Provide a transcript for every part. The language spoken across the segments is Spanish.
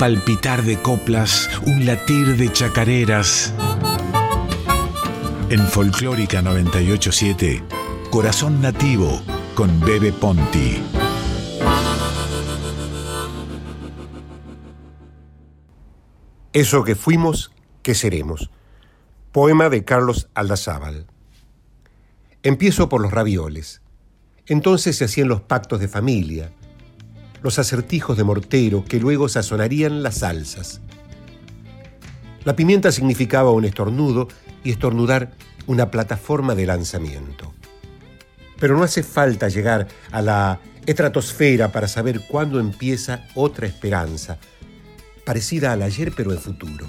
palpitar de coplas, un latir de chacareras. En Folclórica 987, Corazón Nativo con Bebe Ponti. Eso que fuimos, que seremos. Poema de Carlos Aldazábal. Empiezo por los ravioles. Entonces se hacían los pactos de familia, los acertijos de mortero que luego sazonarían las salsas. La pimienta significaba un estornudo y estornudar una plataforma de lanzamiento. Pero no hace falta llegar a la estratosfera para saber cuándo empieza otra esperanza, parecida al ayer pero en futuro.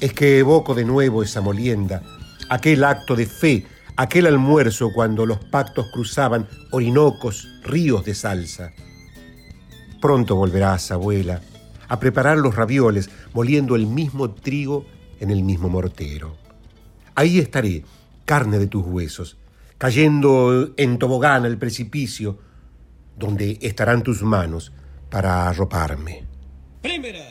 Es que evoco de nuevo esa molienda, aquel acto de fe, aquel almuerzo cuando los pactos cruzaban orinocos, ríos de salsa. Pronto volverás, abuela, a preparar los ravioles moliendo el mismo trigo en el mismo mortero. Ahí estaré, carne de tus huesos, cayendo en tobogán al precipicio, donde estarán tus manos para arroparme. Primera.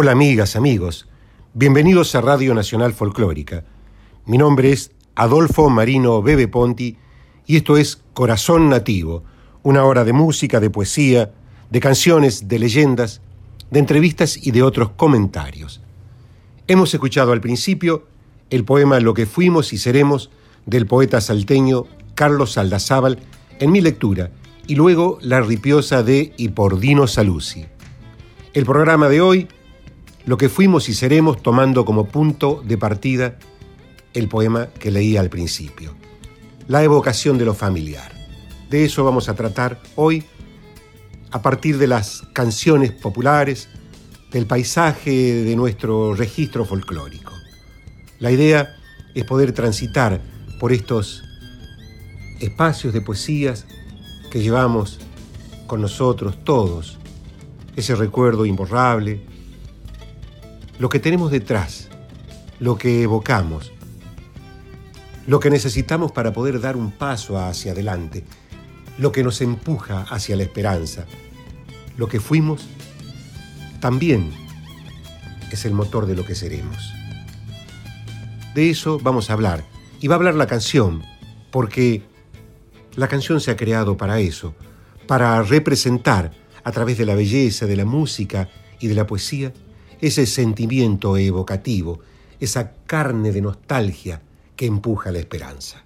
Hola amigas, amigos, bienvenidos a Radio Nacional Folclórica. Mi nombre es Adolfo Marino Bebe Ponti y esto es Corazón Nativo, una hora de música, de poesía, de canciones, de leyendas, de entrevistas y de otros comentarios. Hemos escuchado al principio el poema Lo que fuimos y seremos del poeta salteño Carlos Aldazábal en mi lectura y luego la ripiosa de Y por Dino Saluzzi. El programa de hoy lo que fuimos y seremos tomando como punto de partida el poema que leí al principio, la evocación de lo familiar. De eso vamos a tratar hoy a partir de las canciones populares, del paisaje de nuestro registro folclórico. La idea es poder transitar por estos espacios de poesías que llevamos con nosotros todos, ese recuerdo imborrable, lo que tenemos detrás, lo que evocamos, lo que necesitamos para poder dar un paso hacia adelante, lo que nos empuja hacia la esperanza, lo que fuimos, también es el motor de lo que seremos. De eso vamos a hablar. Y va a hablar la canción, porque la canción se ha creado para eso, para representar a través de la belleza, de la música y de la poesía ese sentimiento evocativo, esa carne de nostalgia que empuja la esperanza.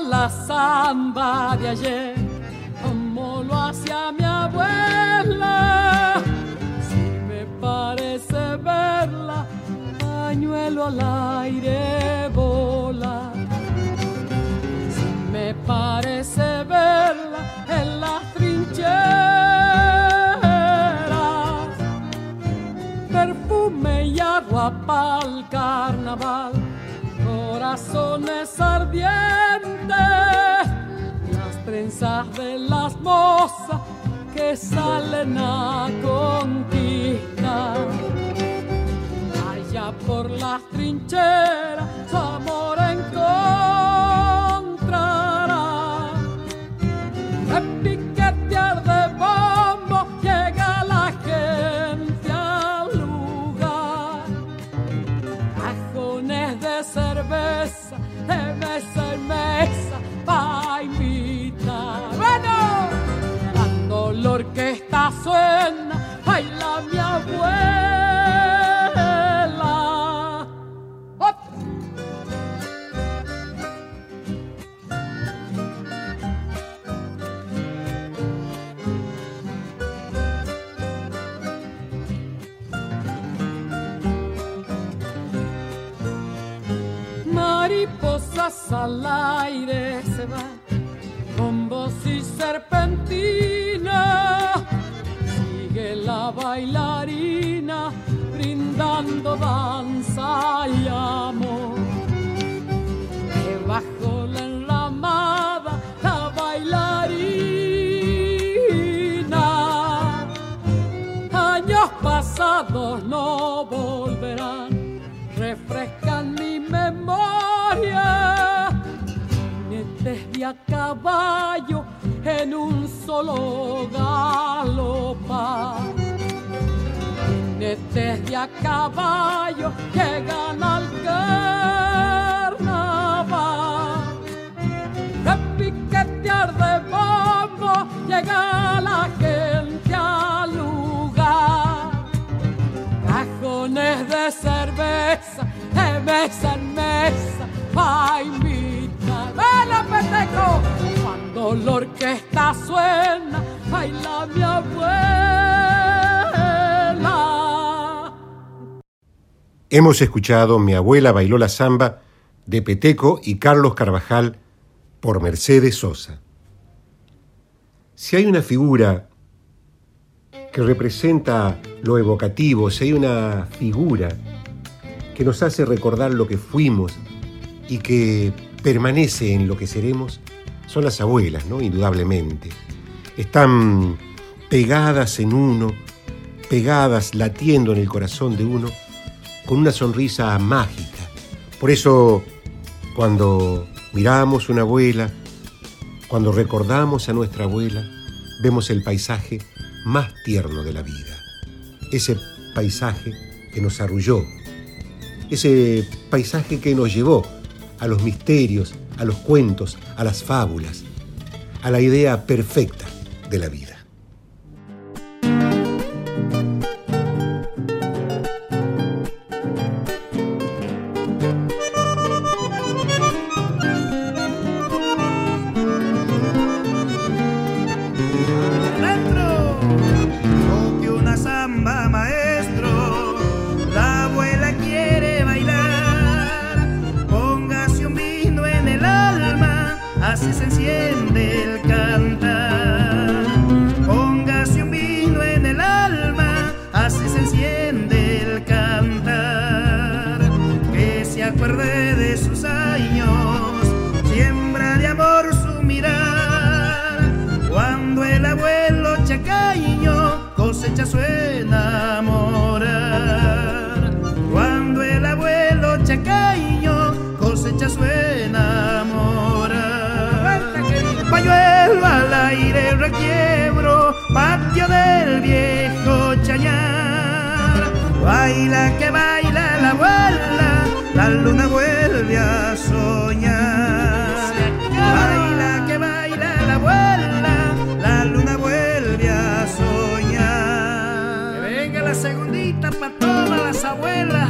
la samba de ayer, abuela. Si me parece verla, pañuelo al aire bola. Si me parece verla en las trincheras, perfume y agua pa'l carnaval corazones ardientes, las trenzas de las mozas que salen a conquistar. Allá por las trincheras, su amor encontrará. Repiquetear de bombo llega la gente al lugar. Cajones de cerveza, de mesa en mesa, pa' orquesta suena, baila mi abuela. ¡Hop! Mariposas al aire se van con voz y serpentina. Danza y amor. Debajo la enramada la bailarina. Años pasados no volverán, refrescan mi memoria. Jinetes de a caballo en un solo galopar. Jinetes de a caballo llegan al carnaval. Repiquetear de bombo llega la gente al lugar cajones de cerveza, de mesa en mesa, pa' invitar. ¡Vela, peteco! Cuando la orquesta suena, baila mi abuela. Hemos escuchado Mi abuela bailó la samba de Peteco y Carlos Carvajal por Mercedes Sosa. Si hay una figura que representa lo evocativo, si hay una figura que nos hace recordar lo que fuimos y que permanece en lo que seremos, son las abuelas, ¿no? Indudablemente. Están pegadas en uno, pegadas, latiendo en el corazón de uno, con una sonrisa mágica. Por eso, cuando miramos una abuela, cuando recordamos a nuestra abuela, vemos el paisaje más tierno de la vida. Ese paisaje que nos arrulló, ese paisaje que nos llevó a los misterios, a los cuentos, a las fábulas, a la idea perfecta de la vida. Para todas las abuelas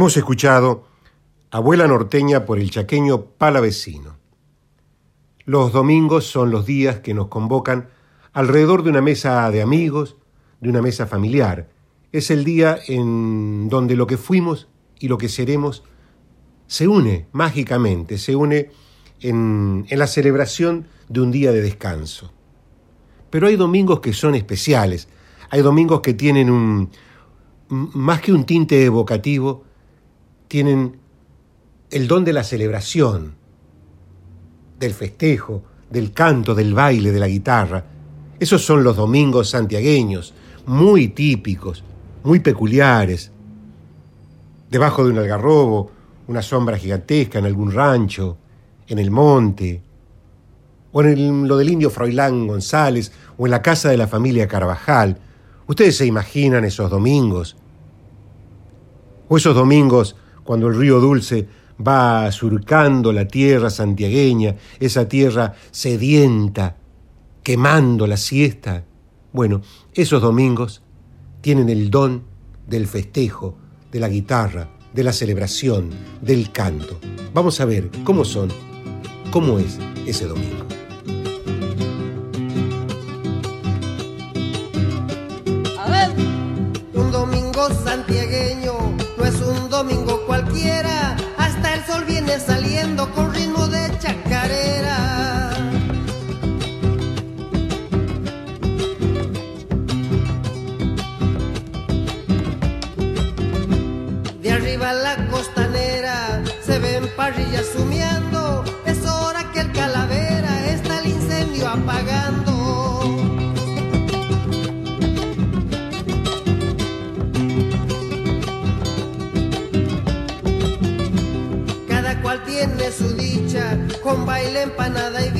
Hemos escuchado Abuela Norteña por el chaqueño Palavecino. Los domingos son los días que nos convocan alrededor de una mesa de amigos, de una mesa familiar. Es el día en donde lo que fuimos y lo que seremos se une mágicamente, se une en, en la celebración de un día de descanso. Pero hay domingos que son especiales, hay domingos que tienen un, más que un tinte evocativo, tienen el don de la celebración, del festejo, del canto, del baile, de la guitarra. Esos son los domingos santiagueños, muy típicos, muy peculiares. Debajo de un algarrobo, una sombra gigantesca en algún rancho, en el monte, o en lo del indio Froilán González, o en la casa de la familia Carvajal. Ustedes se imaginan esos domingos, o esos domingos cuando el río Dulce va surcando la tierra santiagueña, esa tierra sedienta, quemando la siesta. Bueno, esos domingos tienen el don del festejo, de la guitarra, de la celebración, del canto. Vamos a ver cómo son, cómo es ese domingo. Un domingo santiagueño parrillas humeando, es hora que el calavera está el incendio apagando. Cada cual tiene su dicha, con baile, empanada y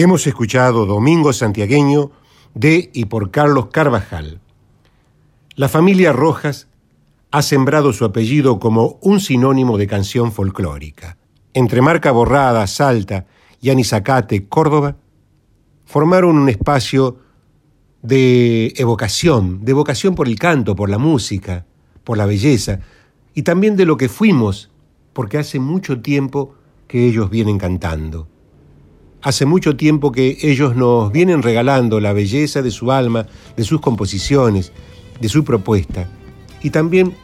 Hemos escuchado Domingo Santiagueño de y por Carlos Carvajal. La familia Rojas ha sembrado su apellido como un sinónimo de canción folclórica. Entre Marca Borrada, Salta y Anizacate, Córdoba, formaron un espacio de evocación, de evocación por el canto, por la música, por la belleza, y también de lo que fuimos, porque hace mucho tiempo que ellos vienen cantando. Hace mucho tiempo que ellos nos vienen regalando la belleza de su alma, de sus composiciones, de su propuesta. Y también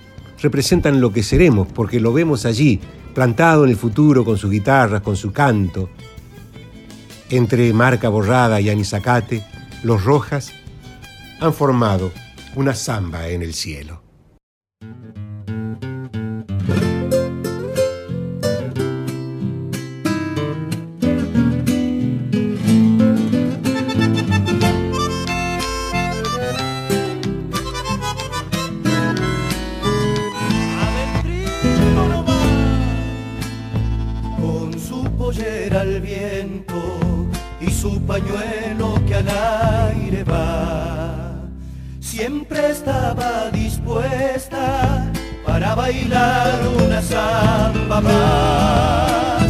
representan lo que seremos, porque lo vemos allí, plantado en el futuro con sus guitarras, con su canto. Entre Marca Borrada y Anisacate, los Rojas han formado una samba en el cielo. Siempre estaba dispuesta para bailar una samba más.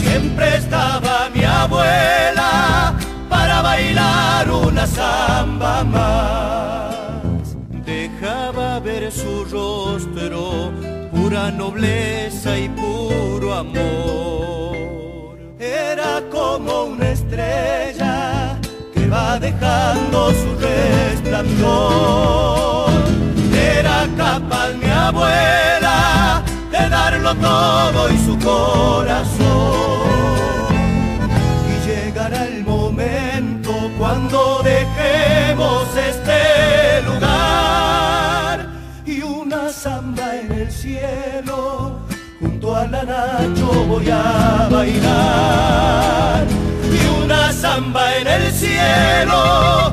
Siempre estaba mi abuela para bailar una samba más. Dejaba ver su rostro, pura nobleza y puro amor. Era como una estrella que va dejando su Era capaz mi abuela de darlo todo y su corazón. Y llegará el momento cuando dejemos este lugar y una samba en el cielo. Junto a la Nacho voy a bailar. Y una samba en el cielo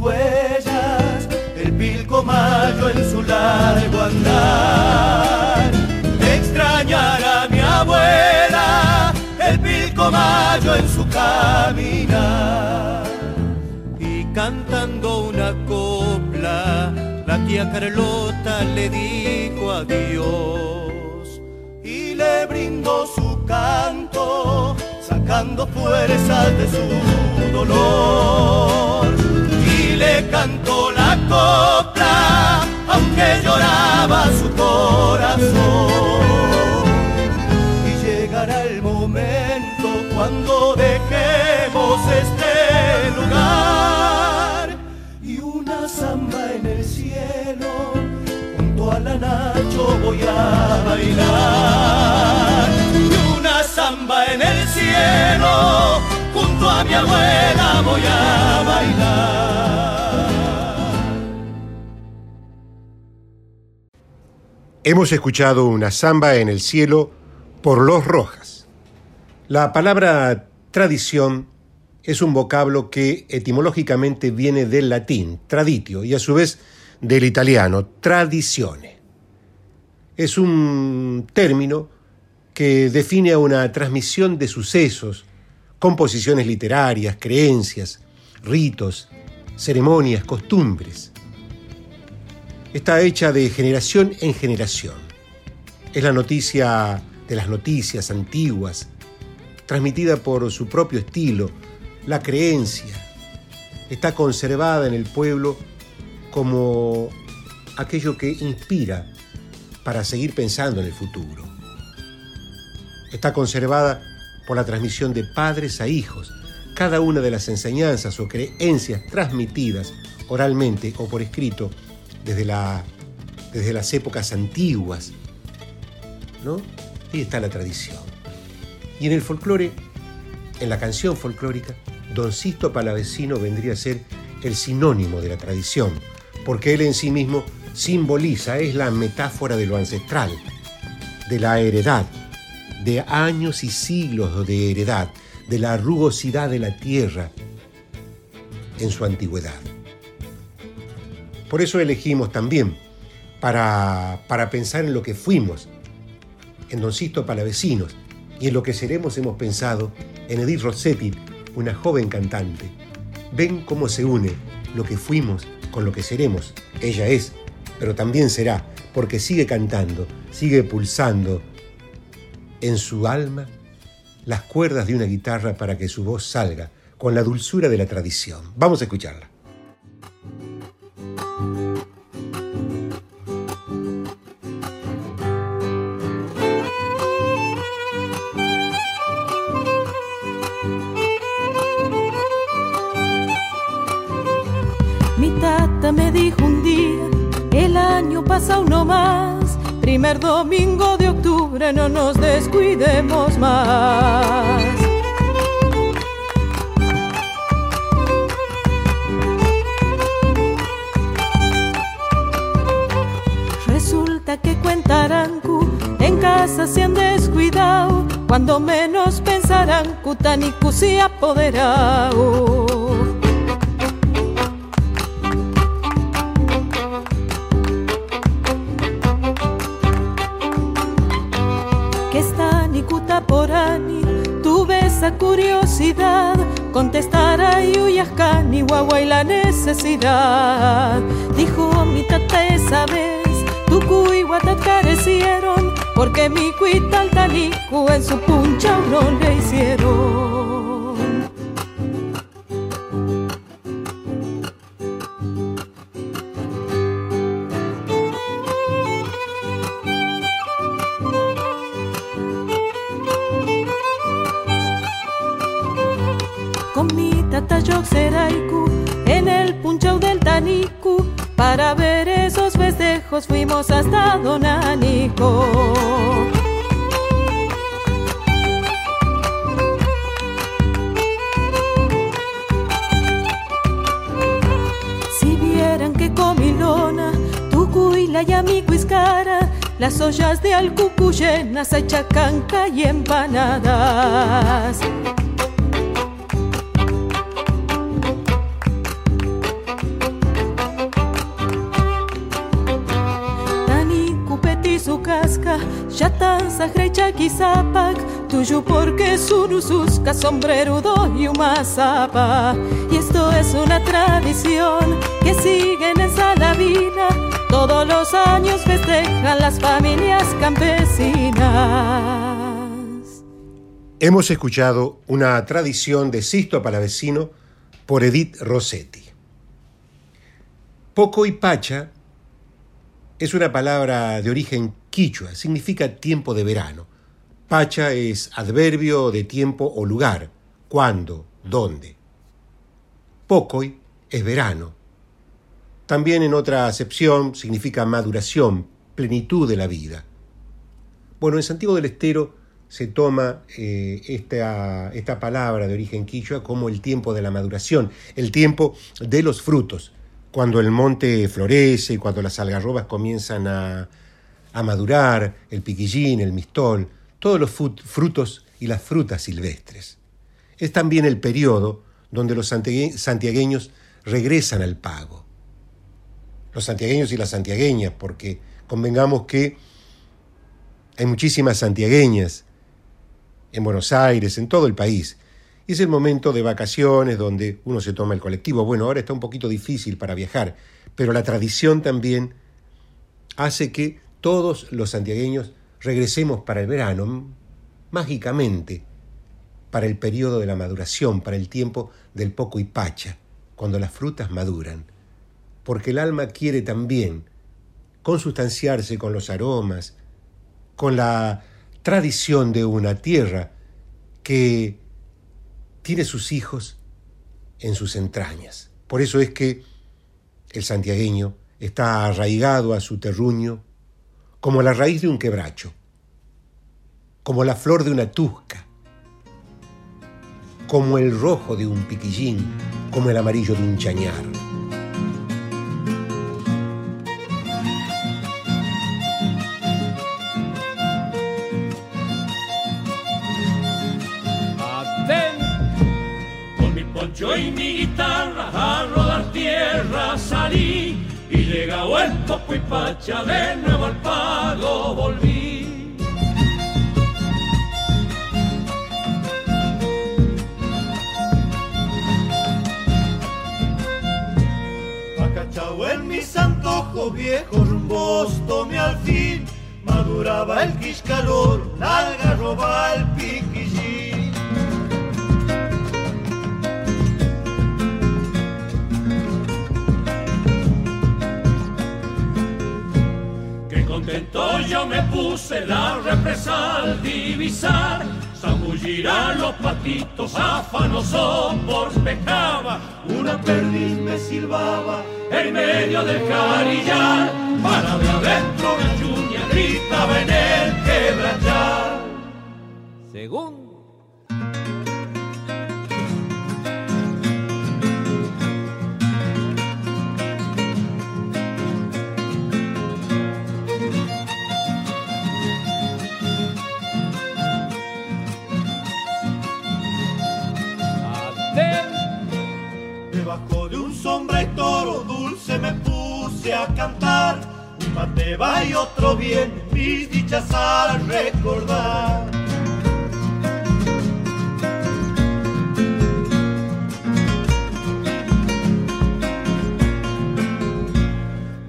huellas, el pilcomayo en su largo andar. Extrañará mi abuela, el pilcomayo en su caminar. Y cantando una copla, la tía Carlota le dijo adiós y le brindó su canto, sacando fuerzas de su dolor. Y le cantó la copla, aunque lloraba su corazón. Y llegará el momento cuando dejemos este lugar y una samba en el cielo junto a la Nacho voy a bailar samba en el cielo, a mi abuela voy a bailar. Hemos escuchado una samba en el cielo por Los Rojas. La palabra tradición es un vocablo que etimológicamente viene del latín, traditio, y a su vez del italiano, tradizione. Es un término que define a una transmisión de sucesos, composiciones literarias, creencias, ritos, ceremonias, costumbres. Está hecha de generación en generación. Es la noticia de las noticias antiguas, transmitida por su propio estilo, la creencia. Está conservada en el pueblo como aquello que inspira para seguir pensando en el futuro está conservada por la transmisión de padres a hijos. Cada una de las enseñanzas o creencias transmitidas oralmente o por escrito desde, la, desde las épocas antiguas. ¿no? Ahí está la tradición. Y en el folclore En la canción folclórica, Don Sisto Palavecino vendría a ser el sinónimo de la tradición, porque él en sí mismo simboliza, es la metáfora de lo ancestral, de la heredad, de años y siglos de heredad, de la rugosidad de la tierra en su antigüedad. Por eso elegimos también, para, para pensar en lo que fuimos, en Don Sisto Palavecinos, y en lo que seremos hemos pensado en Edith Rossetti, una joven cantante. Ven cómo se une lo que fuimos con lo que seremos. Ella es, pero también será, porque sigue cantando, sigue pulsando en su alma las cuerdas de una guitarra para que su voz salga con la dulzura de la tradición. Vamos a escucharla. Mi tata me dijo un día, el año pasa uno más, primer domingo de octubre no nos descuidemos más. Resulta que cuentarán en casa se han descuidado, cuando menos pensarán Cutanicu se apoderado. Guagua y la necesidad. Dijo mi tata esa vez, Tucu y Guatat carecieron, porque mi cuita al tanicu en su puncha no le hicieron. Donanico. Si vieran que comilona, tucu y la yamico iscara, las ollas de alcucu llenas chacanca y empanadas. Kisapak, tuyo porque surususca, sombrerudo y umazapa. Y esto es una tradición que siguen en Salavina, todos los años festejan las familias campesinas. Hemos escuchado una tradición de Sisto Palavecino por Edith Rossetti. Poco y pacha es una palabra de origen quichua, significa tiempo de verano. Pacha es adverbio de tiempo o lugar, cuándo, dónde. Pocoy es verano. También en otra acepción significa maduración, plenitud de la vida. Bueno, en Santiago del Estero se toma eh, esta, esta palabra de origen quichua como el tiempo de la maduración, el tiempo de los frutos, cuando el monte florece, cuando las algarrobas comienzan a, a madurar, el piquillín, el mistol, todos los frutos y las frutas silvestres. Es también el periodo donde los santiague- santiagueños regresan al pago. Los santiagueños y las santiagueñas, porque convengamos que hay muchísimas santiagueñas en Buenos Aires, en todo el país. Y es el momento de vacaciones donde uno se toma el colectivo. Bueno, ahora está un poquito difícil para viajar, pero la tradición también hace que todos los santiagueños regresemos para el verano, mágicamente, para el periodo de la maduración, para el tiempo del poco y pacha, cuando las frutas maduran. Porque el alma quiere también consustanciarse con los aromas, con la tradición de una tierra que tiene sus hijos en sus entrañas. Por eso es que el santiagueño está arraigado a su terruño como la raíz de un quebracho, como la flor de una tusca. como el rojo de un piquillín, como el amarillo de un chañar. Llegado el poco y pacha de nuevo al pago volví. Acachado en mis antojos viejos rumbos tomé al fin Maduraba el quiscalor, la garroba el piquillín contento yo me puse la represa al divisar, zambullir a los patitos afanoso por pecaba, Una perdiz me silbaba en medio del carillar, para de adentro una chuña gritaba en el quebrachar. Según puse a cantar Un mate va y otro bien, mis dichas al recordar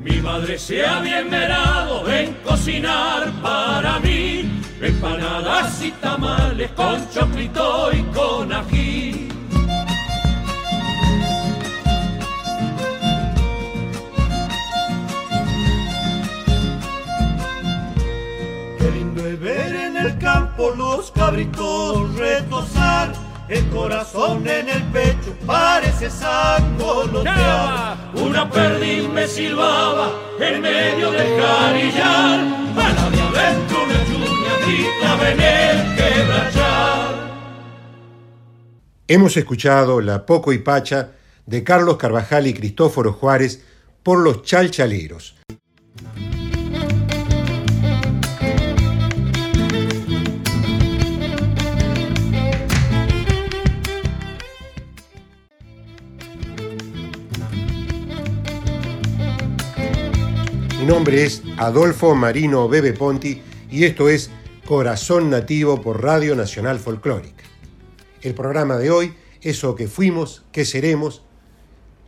Mi madre se había enmerado en cocinar para mí empanadas y tamales con choclito y con ají. Campo los cabritos retosar El corazón en el pecho parece sangolotear Una perdiz me silbaba en medio del carillar, a la de adentro una chuña gritaba en quebrachar. Hemos escuchado La Poco y Pacha de Carlos Carvajal y Cristóforo Juárez por los Chalchaleros. Mi nombre es Adolfo Marino Bebe Ponti y esto es Corazón Nativo por Radio Nacional Folclórica. El programa de hoy, Eso que fuimos, que seremos,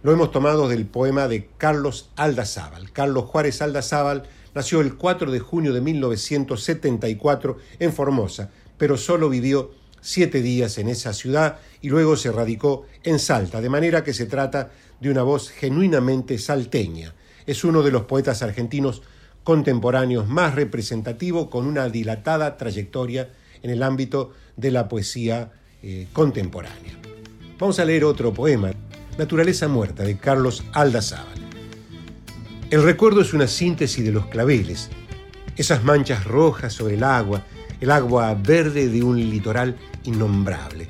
lo hemos tomado del poema de Carlos Aldazábal. Carlos Juárez Aldazábal nació el 4 de junio de 1974 en Formosa, pero solo vivió siete días en esa ciudad y luego se radicó en Salta, de manera que se trata de una voz genuinamente salteña. Es uno de los poetas argentinos contemporáneos más representativo con una dilatada trayectoria en el ámbito de la poesía eh, contemporánea. Vamos a leer otro poema, Naturaleza Muerta, de Carlos Aldazábal. El recuerdo es una síntesis de los claveles, esas manchas rojas sobre el agua, el agua verde de un litoral innombrable,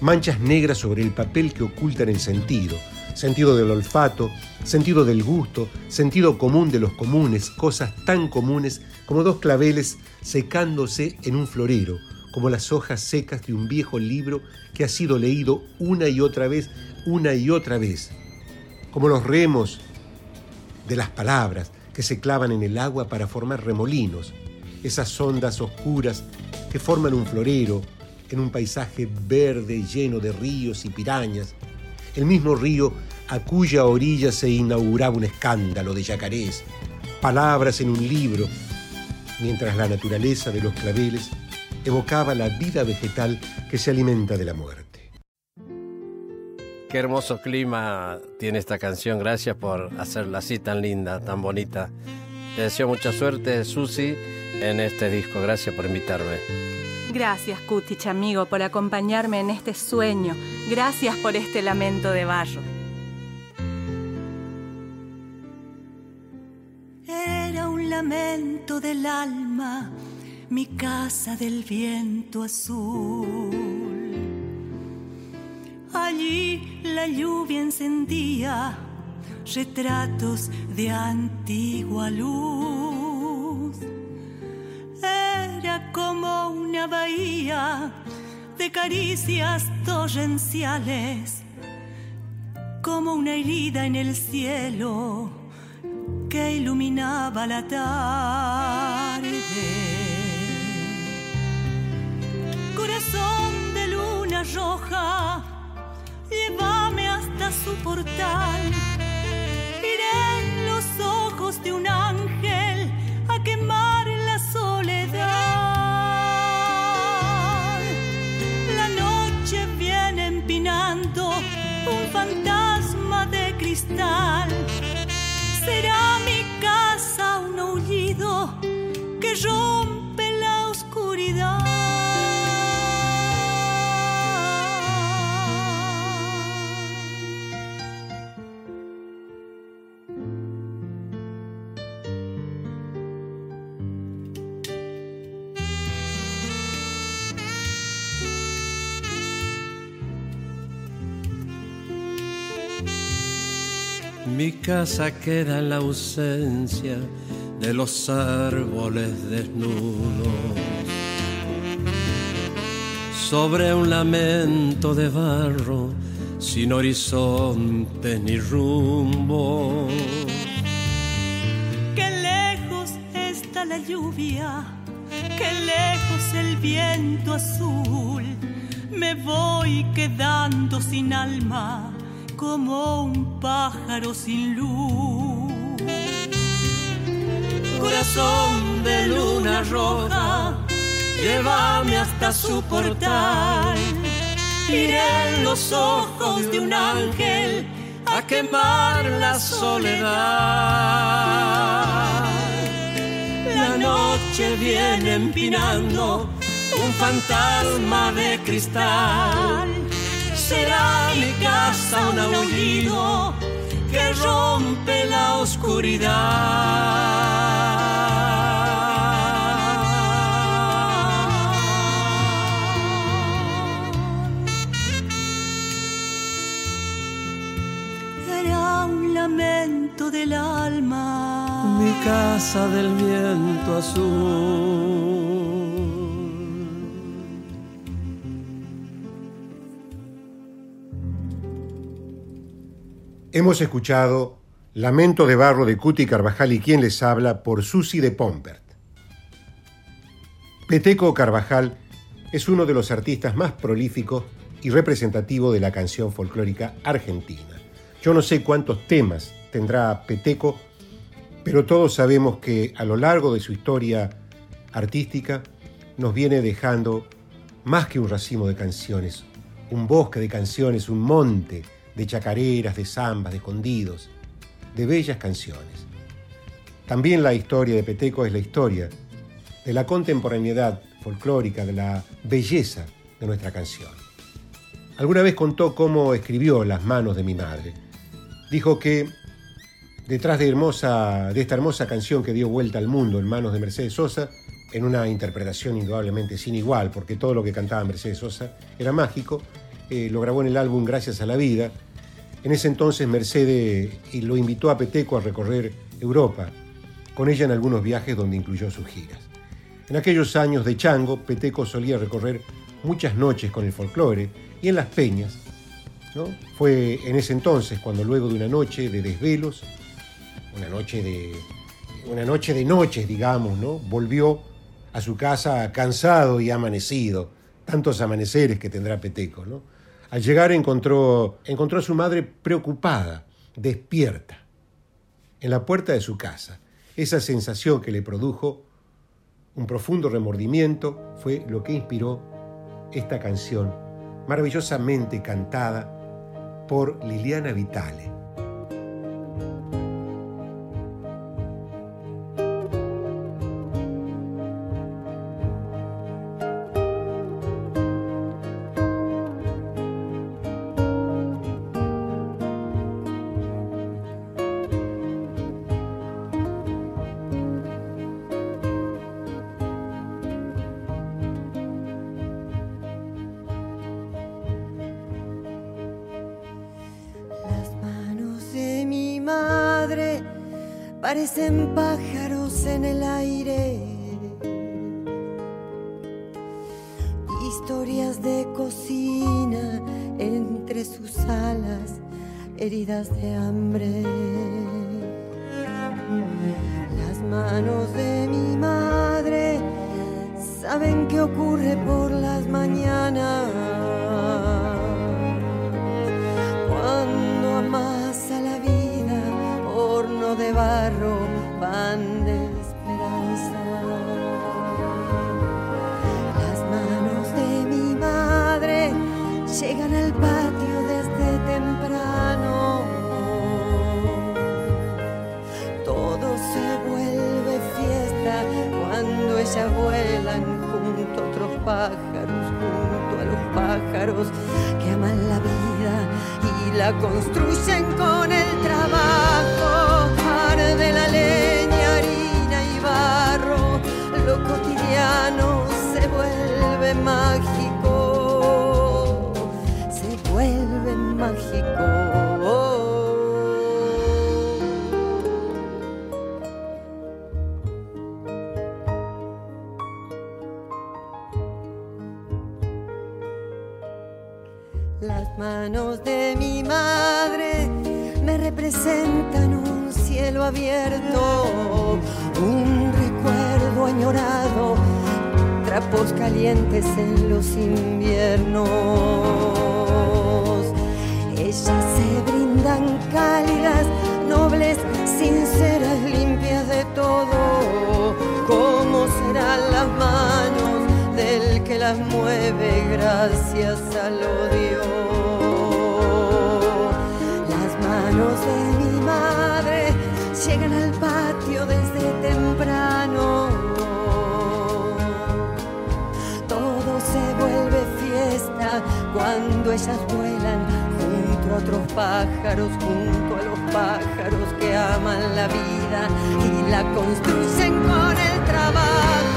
manchas negras sobre el papel que ocultan el sentido, sentido del olfato, sentido del gusto, sentido común de los comunes, cosas tan comunes como dos claveles secándose en un florero, como las hojas secas de un viejo libro que ha sido leído una y otra vez, una y otra vez, como los remos de las palabras que se clavan en el agua para formar remolinos, esas ondas oscuras que forman un florero en un paisaje verde lleno de ríos y pirañas, el mismo río a cuya orilla se inauguraba un escándalo de yacarés, palabras en un libro, mientras la naturaleza de los claveles evocaba la vida vegetal que se alimenta de la muerte. Qué hermoso clima tiene esta canción. Gracias por hacerla así tan linda, tan bonita. Te deseo mucha suerte, Susi, en este disco. Gracias por invitarme. Gracias, Kutich, amigo, por acompañarme en este sueño. Gracias por este lamento de barro. Del alma, mi casa del viento azul. allí la lluvia encendía retratos de antigua luz. Era como una bahía de caricias torrenciales, como una herida en el cielo que iluminaba la tarde. Corazón de luna roja, llévame hasta su portal. Iré en los ojos de un ángel a quemar Mi casa queda la ausencia de los árboles desnudos. Sobre un lamento de barro, sin horizonte ni rumbo. Qué lejos está la lluvia, qué lejos el viento azul. Me voy quedando sin alma como un pájaro sin luz. Corazón de luna roja, llévame hasta su portal. Iré en los ojos de un ángel a quemar la soledad. La noche viene empinando un fantasma de cristal será mi casa un aullido que rompe la oscuridad. Era un lamento del alma. Mi casa del viento azul. Hemos escuchado Lamento de Barro de Cuti Carvajal y quien les habla por Susi de Pompert. Peteco Carvajal es uno de los artistas más prolíficos y representativos de la canción folclórica argentina. Yo no sé cuántos temas tendrá Peteco, pero todos sabemos que a lo largo de su historia artística nos viene dejando más que un racimo de canciones, un bosque de canciones, un monte de chacareras, de zambas, de escondidos, de bellas canciones. También la historia de Peteco es la historia de la contemporaneidad folclórica, de la belleza de nuestra canción. Alguna vez contó cómo escribió Las manos de mi madre. Dijo que detrás de, esta hermosa canción que dio vuelta al mundo en manos de Mercedes Sosa, en una interpretación indudablemente sin igual, porque todo lo que cantaba Mercedes Sosa era mágico, eh, lo grabó en el álbum Gracias a la Vida, en ese entonces Mercedes lo invitó a Peteco a recorrer Europa, con ella en algunos viajes donde incluyó sus giras. En aquellos años de chango, Peteco solía recorrer muchas noches con el folclore y en las peñas. ¿no? Fue en ese entonces cuando luego de una noche de desvelos, una noche de, una noche de noches, digamos, volvió a su casa cansado y amanecido, tantos amaneceres que tendrá Peteco. Al llegar encontró, encontró a su madre preocupada, despierta, en la puerta de su casa. Esa sensación que le produjo un profundo remordimiento fue lo que inspiró esta canción, maravillosamente cantada por Liliana Vitale. Parecen pájaros en el aire. Historias de cocina entre sus alas, heridas de hambre. Las manos de mi madre me representan un cielo abierto, un recuerdo añorado, trapos calientes en los inviernos. Ellas se brindan cálidas, nobles, sinceras, limpias las mueve gracias al odio? Las manos de mi madre llegan al patio desde temprano. Todo se vuelve fiesta cuando ellas vuelan junto a otros pájaros, junto a los pájaros que aman la vida y la construyen con el trabajo.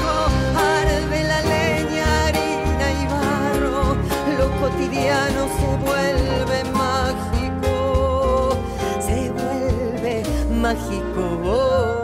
Cotidiano se vuelve mágico, se vuelve mágico.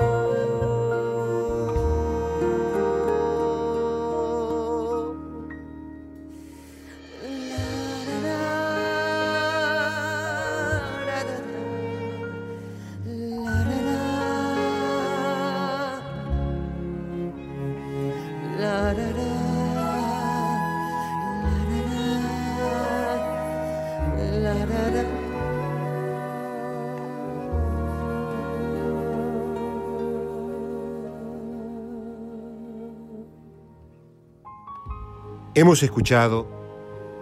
Hemos escuchado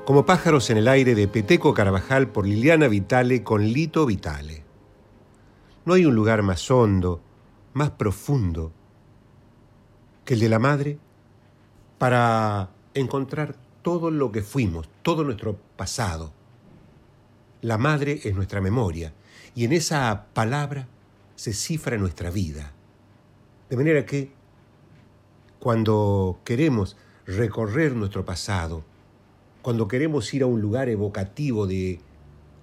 Como pájaros en el aire de Peteco Carvajal por Liliana Vitale con Lito Vitale. No hay un lugar más hondo, más profundo que el de la madre para encontrar todo lo que fuimos, todo nuestro pasado. La madre es nuestra memoria y en esa palabra se cifra nuestra vida. De manera que cuando queremos recorrer nuestro pasado, cuando queremos ir a un lugar evocativo de,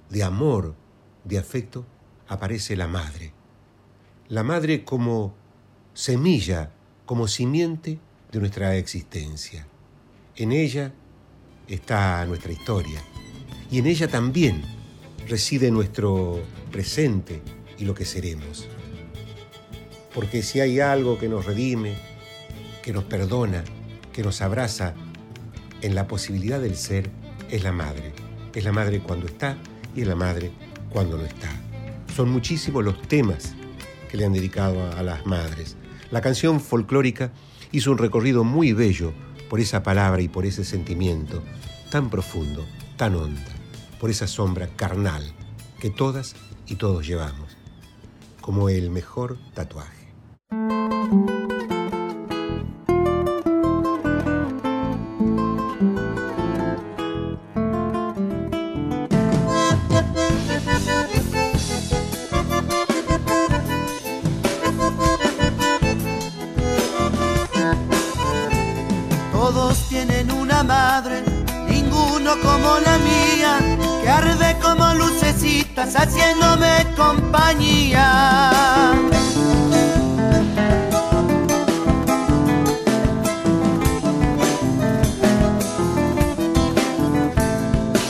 de amor, de afecto, aparece la madre. La madre como semilla, como simiente de nuestra existencia. En ella está nuestra historia y en ella también reside nuestro presente y lo que seremos. Porque si hay algo que nos redime, que nos perdona, que nos abraza en la posibilidad del ser, es la madre. Es la madre cuando está y es la madre cuando no está. Son muchísimos los temas que le han dedicado a, a las madres. La canción folclórica hizo un recorrido muy bello por esa palabra y por ese sentimiento tan profundo, tan honda, por esa sombra carnal que todas y todos llevamos, como el mejor tatuaje. tarde como lucecitas haciéndome compañía.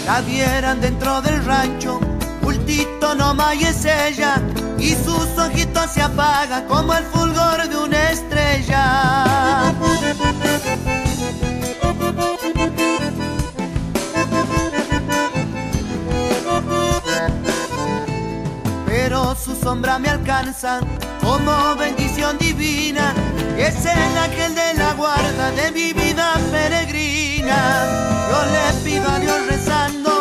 La vieran dentro del rancho, cultito nomás y es ella, y sus ojitos se apagan como el fulgor de una estrella. Sombra me alcanza como bendición divina, es el ángel de la guarda de mi vida peregrina. Yo le pido a Dios rezando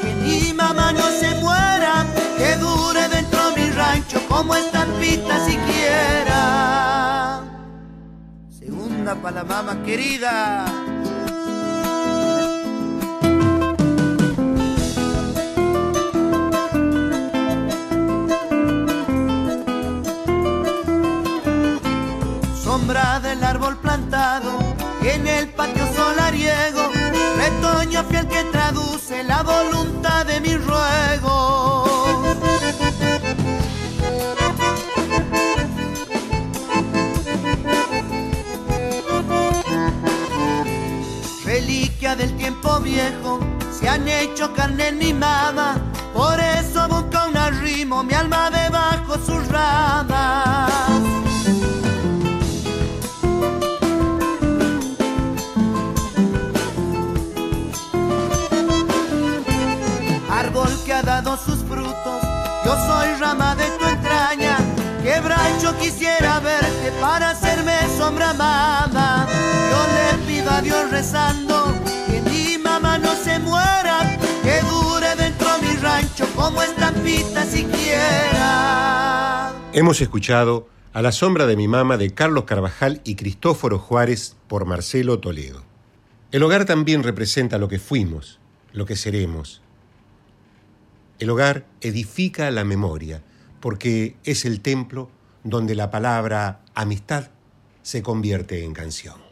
que mi mamá no se muera, que dure dentro mi rancho como estampita siquiera. Segunda para la querida. Sombra del árbol plantado en el patio solariego, retoño fiel que traduce la voluntad de mi ruego. Reliquia del tiempo viejo, se han hecho carne en mi mama, por eso busca un arrimo mi alma debajo sus ramas. Quisiera verte para hacerme sombra amada. Yo le pido a Dios rezando que mi mamá no se muera, que dure dentro mi rancho como estampita siquiera. Hemos escuchado A la sombra de mi mamá de Carlos Carvajal y Cristóforo Juárez por Marcelo Toledo. El hogar también representa lo que fuimos, lo que seremos. El hogar edifica la memoria porque es el templo donde la palabra amistad se convierte en canción.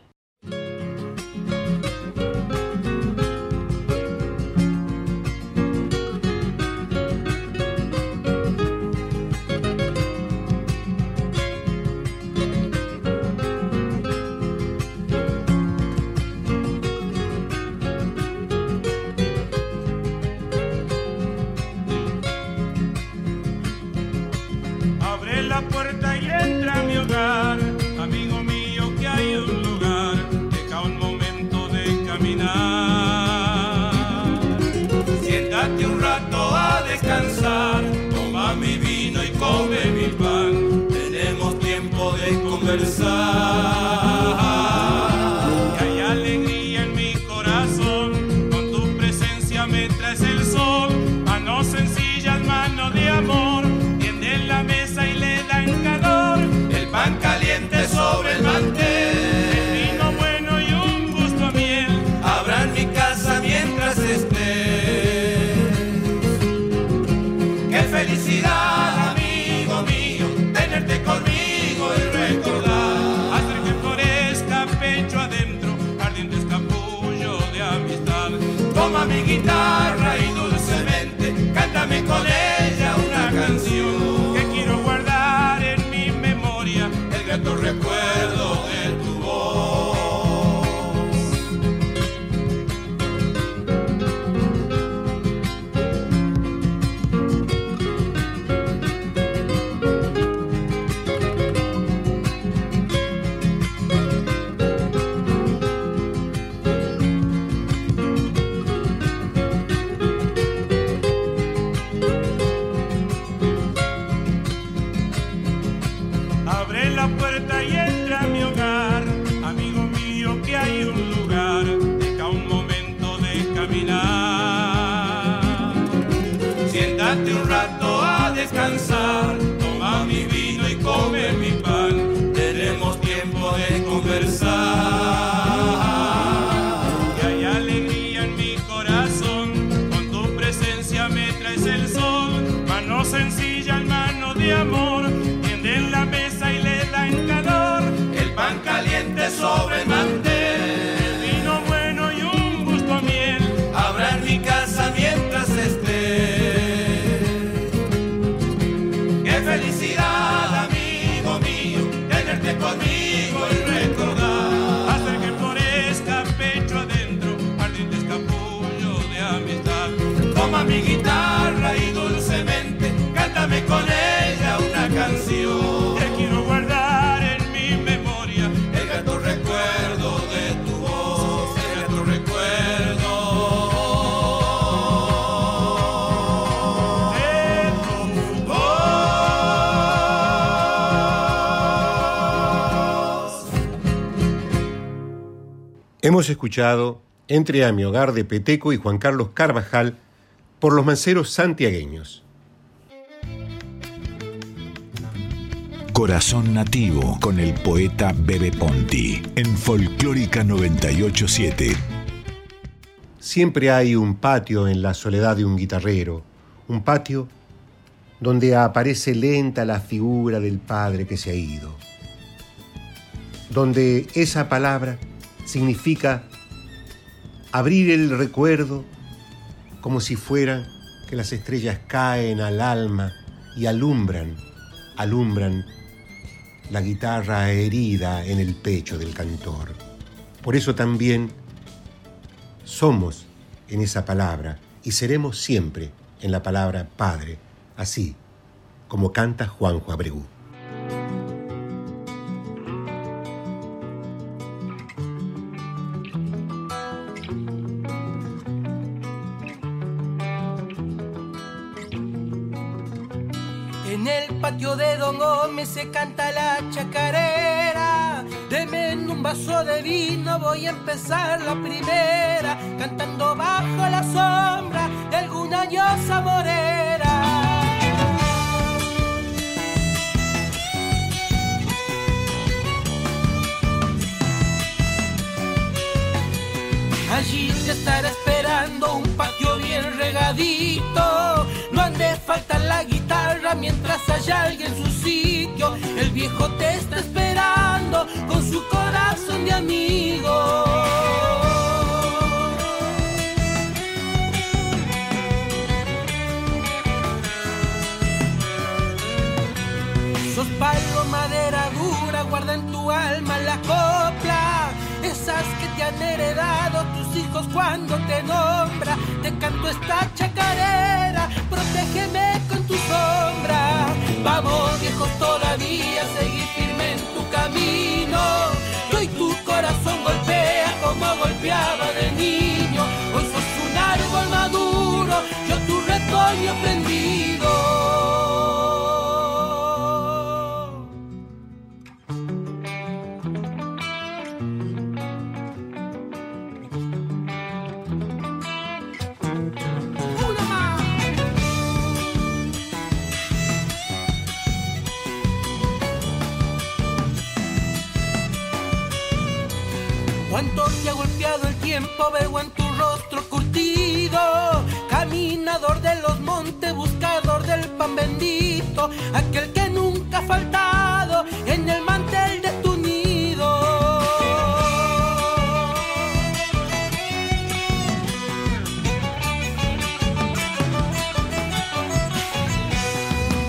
mi guitarra y dulcemente cántame con ella una canción. Te quiero guardar en mi memoria el gato recuerdo de tu voz, el gato recuerdo. De tu voz. Hemos escuchado entre a mi hogar de Peteco y Juan Carlos Carvajal por los manceros santiagueños. Corazón Nativo con el poeta Bebe Ponti en Folclórica 987. Siempre hay un patio en la soledad de un guitarrero, un patio donde aparece lenta la figura del padre que se ha ido, donde esa palabra significa abrir el recuerdo como si fuera que las estrellas caen al alma y alumbran, alumbran la guitarra herida en el pecho del cantor. Por eso también somos en esa palabra y seremos siempre en la palabra Padre, así como canta Juanjo Abregu. Se canta la chacarera. Deme un vaso de vino, voy a empezar la primera. Cantando bajo la sombra de alguna llosa morera. Allí te estará esperando un patio bien regadito. No han de la guitarra mientras haya alguien en su sitio. El viejo te está esperando con su corazón de amigo. Sos palo, madera dura, guarda en tu alma la copla. Esas que te han heredado tus hijos cuando te nombra. Te canto esta chacarera, protégeme. Vamos viejos todavía, seguí firme en tu camino. Hoy tu corazón golpea como golpeaba de niño. Hoy sos un árbol maduro, yo tu retoño prendido. Veo en tu rostro curtido. Caminador de los montes, buscador del pan bendito. Aquel que nunca ha faltado en el mantel de tu nido.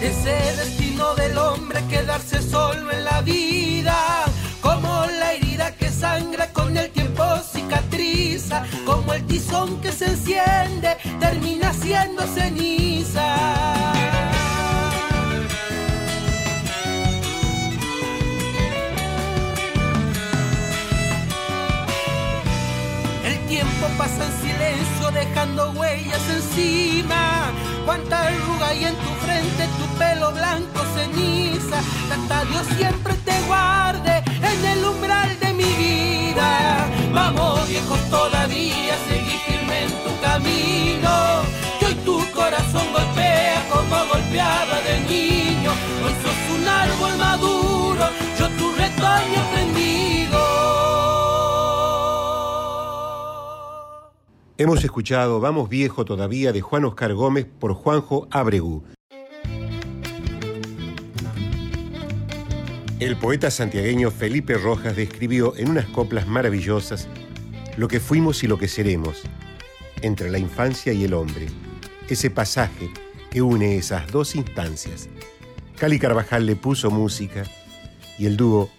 Ese destino del hombre quedarse solo en la vida. Como el tizón que se enciende termina siendo ceniza. El tiempo pasa en silencio dejando huellas encima. Cuánta arruga hay en tu frente, tu pelo blanco ceniza. Tanta Dios siempre te guarde en el umbral de mi vida. Vamos viejos todavía, seguí firme en tu camino. Que hoy tu corazón golpea como golpeaba de niño. Hoy sos un árbol maduro, yo tu retoño prendido. Hemos escuchado Vamos Viejo Todavía de Juan Oscar Gómez por Juanjo Abregu. El poeta santiagueño Felipe Rojas describió en unas coplas maravillosas lo que fuimos y lo que seremos, entre la infancia y el hombre, ese pasaje que une esas dos instancias. Cali Carvajal le puso música y el dúo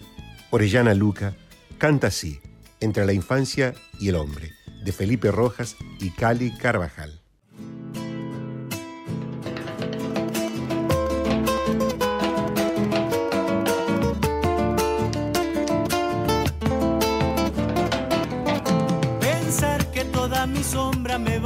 Orellana Luca canta así, entre la infancia y el hombre, de Felipe Rojas y Cali Carvajal.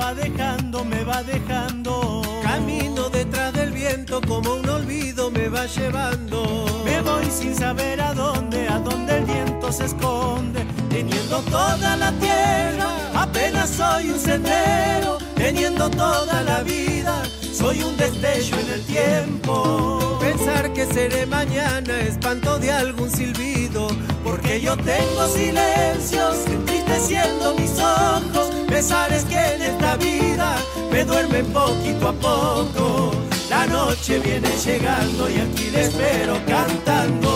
Va dejando, me va dejando. Camino detrás del viento como un olvido me va llevando. Me voy sin saber a dónde, a dónde el viento se esconde. teniendo toda la tierra, apenas soy un sendero, teniendo toda la vida, soy un destello en el tiempo. Pensar que seré mañana, espanto de algún silbido, porque yo tengo silencios entristeciendo mis ojos, pesares que en esta vida me duermen poquito a poco. La noche viene llegando y aquí le espero cantando.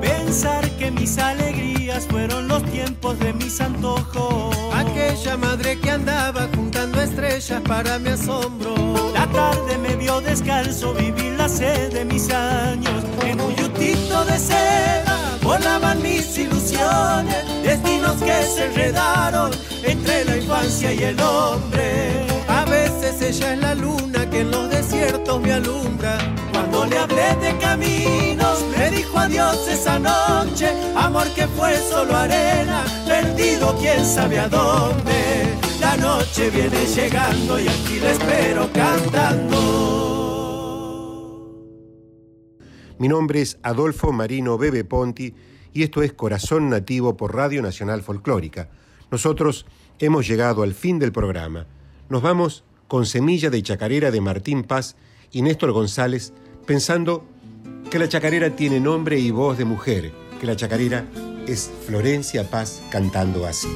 Pensar que mis alegrías fueron los tiempos de mis antojos. Aquella madre que andaba juntando estrellas para mi asombro. La tarde me vio descalzo vivir la sed de mis años. En un yutito de seda volaban mis ilusiones, destinos que se enredaron entre la infancia y el hombre. A veces ella es la luna que en los desiertos me alumbra. Cuando le hablé de caminos, me dijo adiós esa noche. Amor que fue solo arena, perdido quién sabe a dónde. La noche viene llegando y aquí la espero cantando. Mi nombre es Adolfo Marino Bebe Ponti y esto es Corazón Nativo por Radio Nacional Folclórica. Nosotros hemos llegado al fin del programa. Nos vamos con Semilla de Chacarera de Martín Paz y Néstor González, pensando que la chacarera tiene nombre y voz de mujer, que la chacarera es Florencia Paz cantando así.